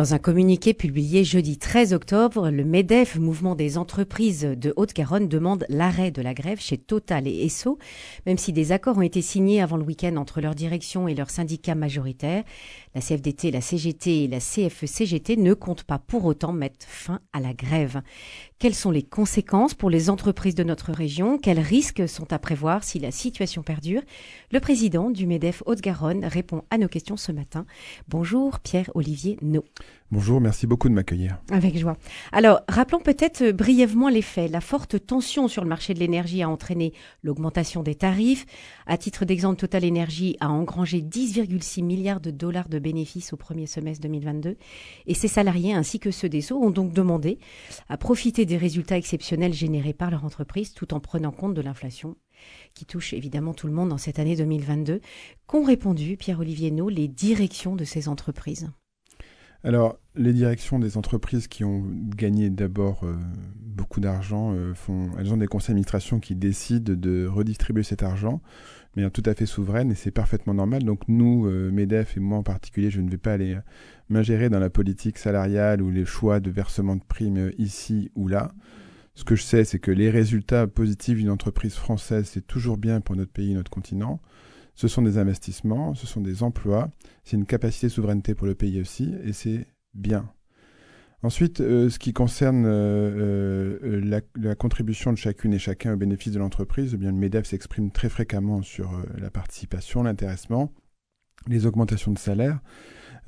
Dans un communiqué publié jeudi 13 octobre, le MEDEF, Mouvement des entreprises de Haute-Garonne, demande l'arrêt de la grève chez Total et Esso, même si des accords ont été signés avant le week-end entre leur direction et leurs syndicats majoritaires. La CFDT, la CGT et la CFE-CGT ne comptent pas pour autant mettre fin à la grève. Quelles sont les conséquences pour les entreprises de notre région? Quels risques sont à prévoir si la situation perdure? Le président du MEDEF Haute-Garonne répond à nos questions ce matin. Bonjour Pierre-Olivier No. Bonjour, merci beaucoup de m'accueillir. Avec joie. Alors, rappelons peut-être brièvement les faits. La forte tension sur le marché de l'énergie a entraîné l'augmentation des tarifs. À titre d'exemple, Total Energy a engrangé 10,6 milliards de dollars de bénéfices au premier semestre 2022. Et ses salariés ainsi que ceux des eaux ont donc demandé à profiter des résultats exceptionnels générés par leur entreprise tout en prenant compte de l'inflation qui touche évidemment tout le monde dans cette année 2022. Qu'ont répondu, Pierre-Olivier No, les directions de ces entreprises? Alors, les directions des entreprises qui ont gagné d'abord euh, beaucoup d'argent, euh, elles ont des conseils d'administration qui décident de redistribuer cet argent, mais tout à fait souveraine, et c'est parfaitement normal. Donc nous, euh, MEDEF et moi en particulier, je ne vais pas aller m'ingérer dans la politique salariale ou les choix de versement de primes ici ou là. Ce que je sais, c'est que les résultats positifs d'une entreprise française, c'est toujours bien pour notre pays, notre continent. Ce sont des investissements, ce sont des emplois, c'est une capacité de souveraineté pour le pays aussi, et c'est bien. Ensuite, euh, ce qui concerne euh, euh, la, contribution de chacune et chacun au bénéfice de l'entreprise, eh bien le MEDEF s'exprime très fréquemment sur la participation, l'intéressement, les augmentations de salaire.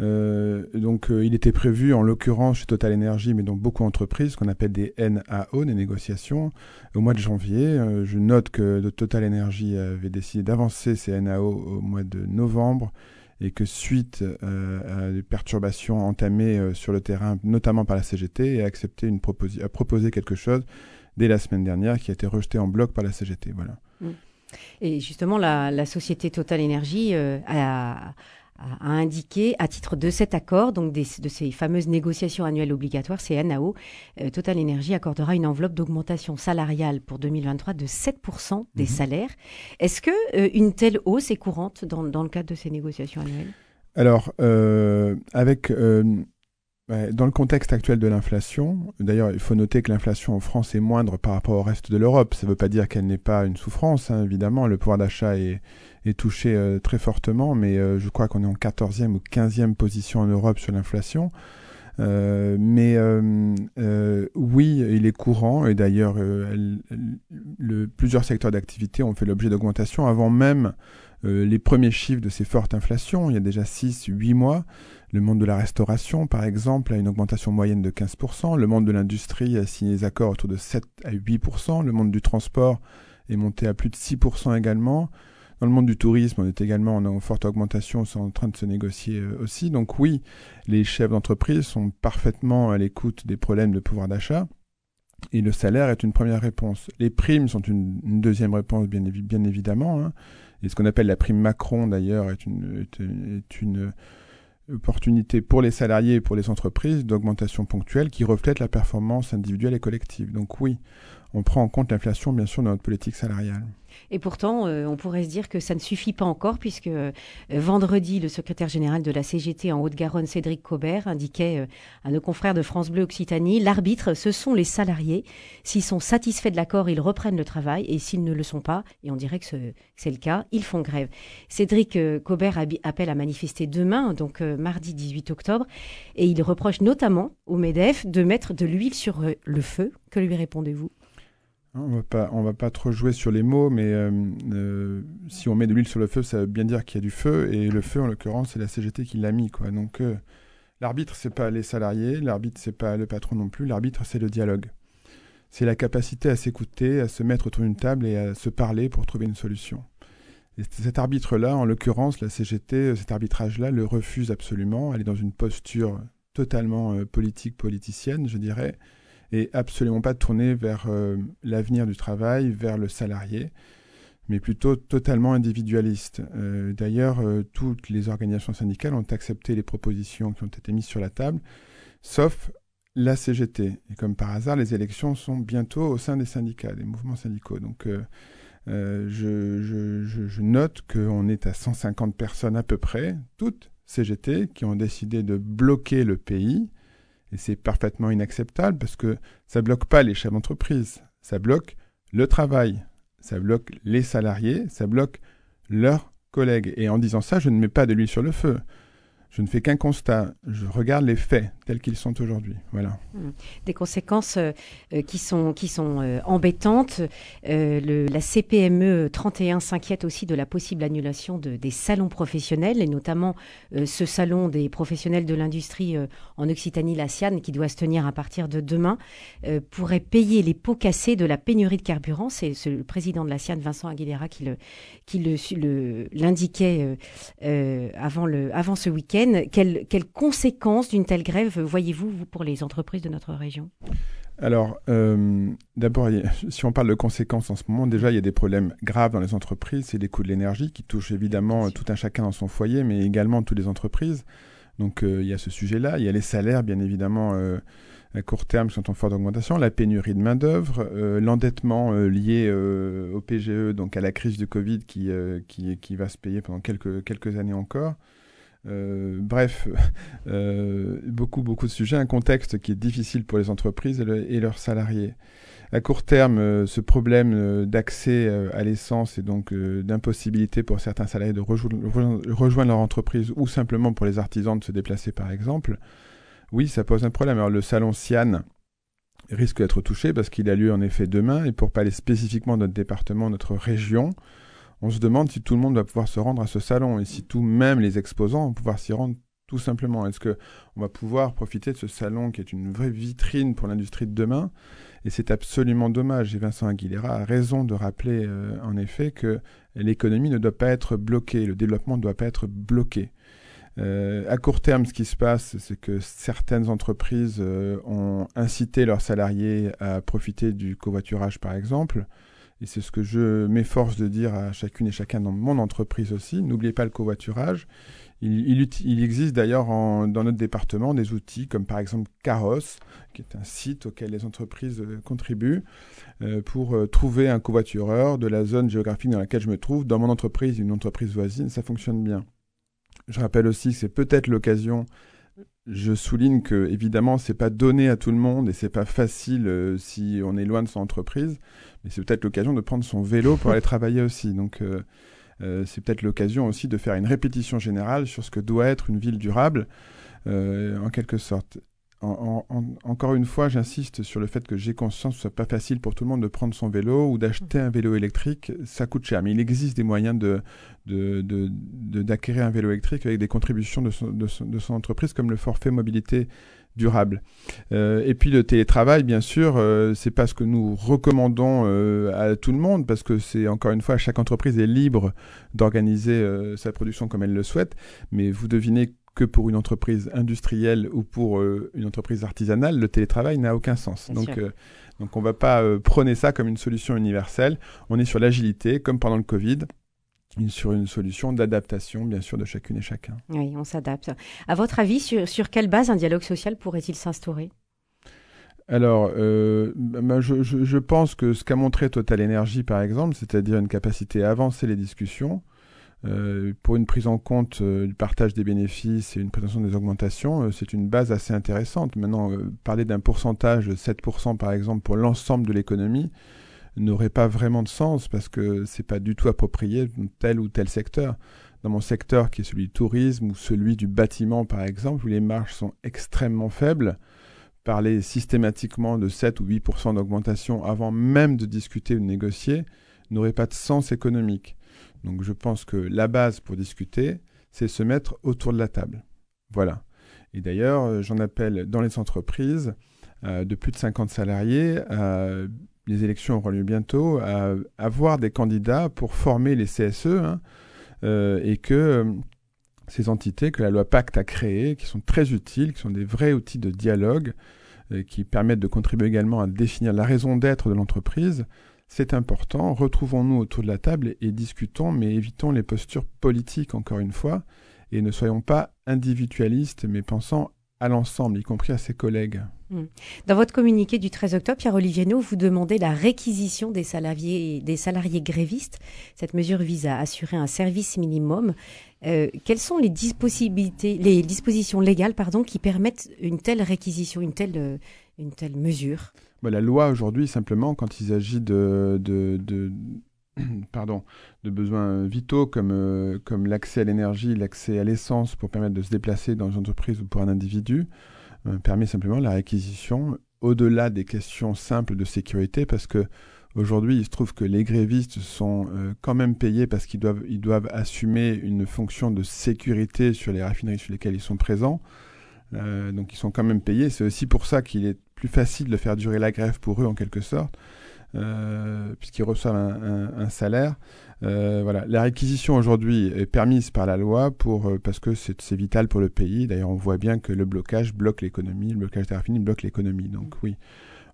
Euh, donc, euh, il était prévu, en l'occurrence chez Total Energy, mais dans beaucoup d'entreprises, qu'on appelle des NAO, des négociations, au mois de janvier. Euh, je note que Total Energy avait décidé d'avancer ces NAO au mois de novembre et que suite à des perturbations entamées sur le terrain, notamment par la CGT, a accepté une a proposé quelque chose dès la semaine dernière qui a été rejeté en bloc par la CGT. Voilà. Mmh. Et justement, la société Total Energy a a indiqué, à titre de cet accord, donc de ces fameuses négociations annuelles obligatoires, c'est NAO, euh, Total Energy accordera une enveloppe d'augmentation salariale pour 2023 de 7% des mhm. salaires. Est-ce que euh, une telle hausse est courante dans, dans, le cadre de ces négociations annuelles? Alors, euh, avec dans le contexte actuel de l'inflation, d'ailleurs, il faut noter que l'inflation en France est moindre par rapport au reste de l'Europe. Ça ne veut pas dire qu'elle n'est pas une souffrance, hein, évidemment. Le pouvoir d'achat est, est, touché euh, très fortement, mais euh, je crois qu'on est en 14e ou 15e position en Europe sur l'inflation. Euh, mais oui, il est courant, et d'ailleurs, plusieurs secteurs d'activité ont fait l'objet d'augmentation avant même les premiers chiffres de ces fortes inflations, il y a déjà 6-8 mois. Le monde de la restauration, par exemple, a une augmentation moyenne de 15%. Le monde de l'industrie a signé des accords autour de 7 à 8%. Le monde du transport est monté à plus de 6% également. Dans le monde du tourisme, on est également en forte augmentation, c'est en train de se négocier euh, aussi. Donc oui, les chefs d'entreprise sont parfaitement à l'écoute des problèmes de pouvoir d'achat. Et le salaire est une première réponse. Les primes sont une, deuxième réponse, bien, évidemment. Hein. Et ce qu'on appelle la prime Macron, d'ailleurs, est une opportunité pour les salariés et pour les entreprises d'augmentation ponctuelle qui reflète la performance individuelle et collective. Donc oui, on prend en compte l'inflation, bien sûr, dans notre politique salariale. Et pourtant, euh, on pourrait se dire que ça ne suffit pas encore, puisque euh, vendredi, le secrétaire général de la CGT en Haute-Garonne, Cédric Cobert, indiquait euh, à nos confrères de France Bleu Occitanie, l'arbitre, ce sont les salariés. S'ils sont satisfaits de l'accord, ils reprennent le travail, et s'ils ne le sont pas, et on dirait que c'est le cas, ils font grève. Cédric Cobert appelle à manifester demain, donc mardi 18 octobre, et il reproche notamment au MEDEF de mettre de l'huile sur le feu. Que lui répondez-vous? On va pas, on va pas trop jouer sur les mots, mais euh, euh, si on met de l'huile sur le feu, ça veut bien dire qu'il y a du feu, et le feu, en l'occurrence, c'est la CGT qui l'a mis, quoi. Donc, euh, l'arbitre, c'est pas les salariés, l'arbitre, c'est pas le patron non plus, l'arbitre, c'est le dialogue. C'est la capacité à s'écouter, à se mettre autour d'une table et à se parler pour trouver une solution. Et cet arbitre-là, en l'occurrence, la CGT, cet arbitrage-là, le refuse absolument. Elle est dans une posture totalement politique, politicienne, je dirais et absolument pas tourné vers euh, l'avenir du travail, vers le salarié, mais plutôt totalement individualiste. Euh, d'ailleurs, euh, toutes les organisations syndicales ont accepté les propositions qui ont été mises sur la table, sauf la CGT. Et comme par hasard, les élections sont bientôt au sein des syndicats, des mouvements syndicaux. Donc, je, note qu'on est à 150 personnes à peu près, toutes CGT qui ont décidé de bloquer le pays. Et c'est parfaitement inacceptable parce que ça bloque pas les chefs d'entreprise, ça bloque le travail, ça bloque les salariés, ça bloque leurs collègues. Et en disant ça, je ne mets pas de l'huile sur le feu je ne fais qu'un constat, je regarde les faits tels qu'ils sont aujourd'hui. Voilà. Hmm. Des conséquences euh, euh, qui sont, qui sont euh, embêtantes. La CPME 31 s'inquiète aussi de la possible annulation de, des salons professionnels, et notamment ce salon des professionnels de l'industrie en Occitanie, la SIAN, qui doit se tenir à partir de demain, pourrait payer les pots cassés de la pénurie de carburant. C'est le président de la SIAN, Vincent Aguilera, qui l'indiquait le, qui le, avant, avant ce week-end. Quelles, conséquences d'une telle grève voyez-vous pour les entreprises de notre région? Alors, euh, d'abord, si on parle de conséquences en ce moment, déjà, il y a des problèmes graves dans les entreprises. C'est les coûts de l'énergie qui touchent évidemment tout un chacun dans son foyer, mais également toutes les entreprises. Donc, euh, il y a ce sujet-là. Il y a les salaires, bien évidemment, euh, à court terme qui sont en forte augmentation, la pénurie de main-d'œuvre, l'endettement lié au PGE, donc à la crise de Covid qui, qui, qui, va se payer pendant quelques, quelques années encore. Euh, bref, euh, beaucoup, beaucoup de sujets, un contexte qui est difficile pour les entreprises et, leurs salariés. À court terme, euh, ce problème d'accès à l'essence et donc d'impossibilité pour certains salariés de rejoindre, leur entreprise ou simplement pour les artisans de se déplacer par exemple, oui, ça pose un problème. Alors le salon Sian risque d'être touché parce qu'il a lieu en effet demain et pour parler spécifiquement de notre département, notre région, on se demande si tout le monde va pouvoir se rendre à ce salon et si tout, même les exposants, vont pouvoir s'y rendre tout simplement. Est-ce que on va pouvoir profiter de ce salon qui est une vraie vitrine pour l'industrie de demain? Et c'est absolument dommage. Et Vincent Aguilera a raison de rappeler euh, en effet que l'économie ne doit pas être bloquée, le développement ne doit pas être bloqué. Euh, à court terme, ce qui se passe, c'est que certaines entreprises euh, ont incité leurs salariés à profiter du covoiturage, par exemple. Et c'est ce que je m'efforce de dire à chacune et chacun dans mon entreprise aussi. N'oubliez pas le covoiturage. Il, existe d'ailleurs dans notre département des outils comme par exemple Caros, qui est un site auquel les entreprises euh, contribuent euh, pour euh, trouver un covoitureur de la zone géographique dans laquelle je me trouve, dans mon entreprise, une entreprise voisine. Ça fonctionne bien. Je rappelle aussi que c'est peut-être l'occasion je souligne que évidemment c'est pas donné à tout le monde et c'est pas facile euh, si on est loin de son entreprise, mais c'est peut-être l'occasion de prendre son vélo pour aller travailler aussi. Donc euh, euh, c'est peut-être l'occasion aussi de faire une répétition générale sur ce que doit être une ville durable, en quelque sorte encore une fois, j'insiste sur le fait que j'ai conscience que ce soit pas facile pour tout le monde de prendre son vélo ou d'acheter un vélo électrique. Ça coûte cher, mais il existe des moyens de, d'acquérir un vélo électrique avec des contributions de son, entreprise, comme le forfait mobilité durable. Euh, et puis le télétravail, bien sûr, euh, c'est pas ce que nous recommandons euh, à tout le monde, parce que c'est encore une fois, chaque entreprise est libre d'organiser sa production comme elle le souhaite. Mais vous devinez que pour une entreprise industrielle ou pour euh, une entreprise artisanale, le télétravail n'a aucun sens. donc, euh, donc on ne va pas euh, prôner ça comme une solution universelle. On est sur l'agilité, comme pendant le Covid sur une solution d'adaptation, bien sûr, de chacune et chacun. Oui, on s'adapte. À votre avis, sur, sur quelle base un dialogue social pourrait-il s'instaurer? Alors, bah, je, je, pense que ce qu'a montré Total Energy, par exemple, c'est-à-dire une capacité à avancer les discussions, euh, pour une prise en compte euh, du partage des bénéfices et une présentation des augmentations, euh, c'est une base assez intéressante. Maintenant, parler d'un pourcentage de 7% par exemple pour l'ensemble de l'économie n'aurait pas vraiment de sens parce que c'est pas du tout approprié dans tel ou tel secteur. Dans mon secteur qui est celui du tourisme ou celui du bâtiment par exemple, où les marges sont extrêmement faibles, parler systématiquement de 7 ou 8% d'augmentation avant même de discuter ou de négocier n'aurait pas de sens économique. Donc je pense que la base pour discuter, c'est se mettre autour de la table. Voilà. Et d'ailleurs, euh, j'en appelle dans les entreprises euh, de plus de 50 salariés, euh, les élections auront lieu bientôt, à avoir des candidats pour former les CSE hein, et que ces entités que la loi Pacte a créées, qui sont très utiles, qui sont des vrais outils de dialogue, qui permettent de contribuer également à définir la raison d'être de l'entreprise, c'est important, retrouvons-nous autour de la table et discutons, mais évitons les postures politiques encore une fois, et ne soyons pas individualistes, mais pensant à l'ensemble, y compris à ses collègues. Hmm. Dans votre communiqué du 13 octobre, Pierre Olivier vous demandez la réquisition des salariés, grévistes. Cette mesure vise à assurer un service minimum. Euh, quelles sont les, dispositions légales qui permettent une telle réquisition, une telle mesure? Bah, La loi aujourd'hui, simplement, quand il s'agit de, de, de, pardon, de besoins vitaux comme, euh, comme l'accès à l'énergie, l'accès à l'essence pour permettre de se déplacer dans une entreprise ou pour un individu, euh, permet simplement la réquisition au-delà des questions simples de sécurité parce que aujourd'hui il se trouve que les grévistes sont euh, quand même payés parce qu'ils doivent, ils doivent assumer une fonction de sécurité sur les raffineries sur lesquelles ils sont présents. Donc ils sont quand même payés. C'est aussi pour ça qu'il est plus facile de faire durer la grève pour eux en quelque sorte, puisqu'ils reçoivent un, salaire. Euh, voilà, la réquisition aujourd'hui est permise par la loi pour euh, parce que c'est vital pour le pays. D'ailleurs, on voit bien que le blocage bloque l'économie, le blocage raffineries bloque l'économie. Donc oui,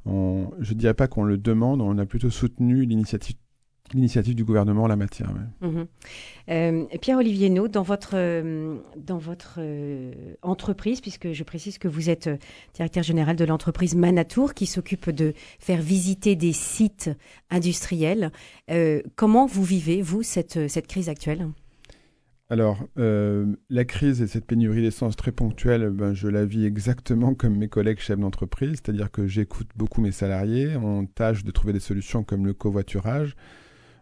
on, je dirais pas qu'on le demande, on a plutôt soutenu l'initiative l'initiative du gouvernement en la matière. Mhm. Euh, Pierre-Olivier Naud, dans votre, euh, dans votre euh, entreprise, puisque je précise que vous êtes directeur général de l'entreprise Manatour, qui s'occupe de faire visiter des sites industriels, comment vous vivez, vous, cette, cette crise actuelle? Alors, la crise et cette pénurie d'essence très ponctuelle, ben, je la vis exactement comme mes collègues chefs d'entreprise, c'est-à-dire que j'écoute beaucoup mes salariés, on tâche de trouver des solutions comme le covoiturage,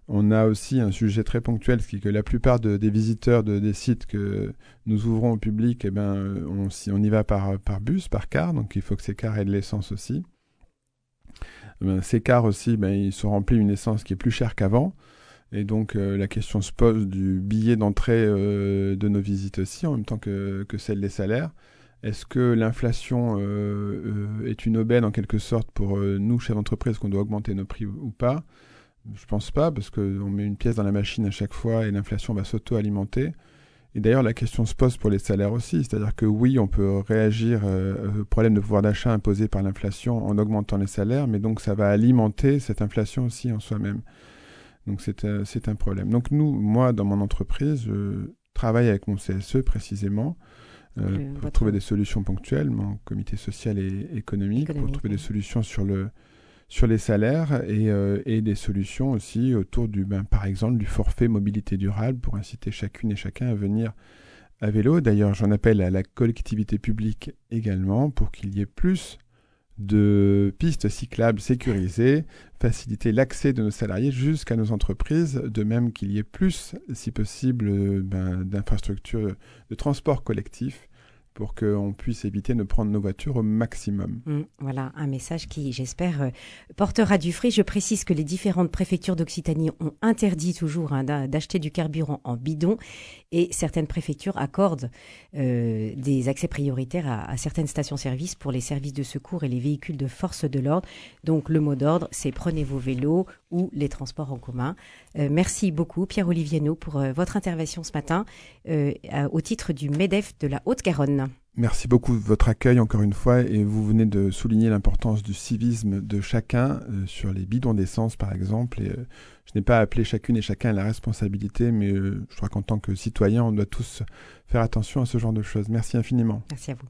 on a aussi un sujet très ponctuel, ce qui est que la plupart des visiteurs de, des sites que nous ouvrons au public, eh ben, on, on y va par, bus, par car, donc il faut que ces cars aient de l'essence aussi. Eh ben, ces cars aussi, ben, ils sont remplis d'une essence qui est plus chère qu'avant. Et donc euh, la question se pose du billet d'entrée euh, de nos visites aussi, en même temps que, celle des salaires. Est-ce que l'inflation euh, est une aubaine en quelque sorte pour nous, chefs d'entreprise, qu'on doit augmenter nos prix ou pas? Je pense pas, parce qu'on met une pièce dans la machine à chaque fois et l'inflation va s'auto-alimenter. Et d'ailleurs, la question se pose pour les salaires aussi. C'est-à-dire que oui, on peut réagir euh, au problème de pouvoir d'achat imposé par l'inflation en augmentant les salaires, mais donc ça va alimenter cette inflation aussi en soi-même. Donc c'est euh, un problème. Donc nous, moi, dans mon entreprise, je travaille avec mon CSE précisément euh, pour trouver des solutions ponctuelles, mon comité social et économique, pour trouver des solutions sur le sur les salaires et, euh, des solutions aussi autour du, ben, par exemple, du forfait mobilité durable pour inciter chacune et chacun à venir à vélo. D'ailleurs, j'en appelle à la collectivité publique également pour qu'il y ait plus de pistes cyclables sécurisées, faciliter l'accès de nos salariés jusqu'à nos entreprises, de même qu'il y ait plus, si possible, ben, d'infrastructures de transport collectif pour qu'on puisse éviter de prendre nos voitures au maximum. Mmh, voilà, un message qui, j'espère, euh, portera du fruit. Je précise que les différentes préfectures d'Occitanie ont interdit toujours hein, d'acheter du carburant en bidon et certaines préfectures accordent euh, des accès prioritaires à, certaines stations-service pour les services de secours et les véhicules de force de l'ordre. Donc le mot d'ordre, c'est prenez vos vélos ou les transports en commun. Euh, merci beaucoup, Pierre-Olivier pour votre intervention ce matin au titre du MEDEF de la Haute-Garonne. Merci beaucoup de votre accueil encore une fois et vous venez de souligner l'importance du civisme de chacun euh, sur les bidons d'essence par exemple. Et, euh, je n'ai pas appelé chacune et chacun à la responsabilité, mais euh, je crois qu'en tant que citoyen, on doit tous faire attention à ce genre de choses. Merci infiniment. Merci à vous.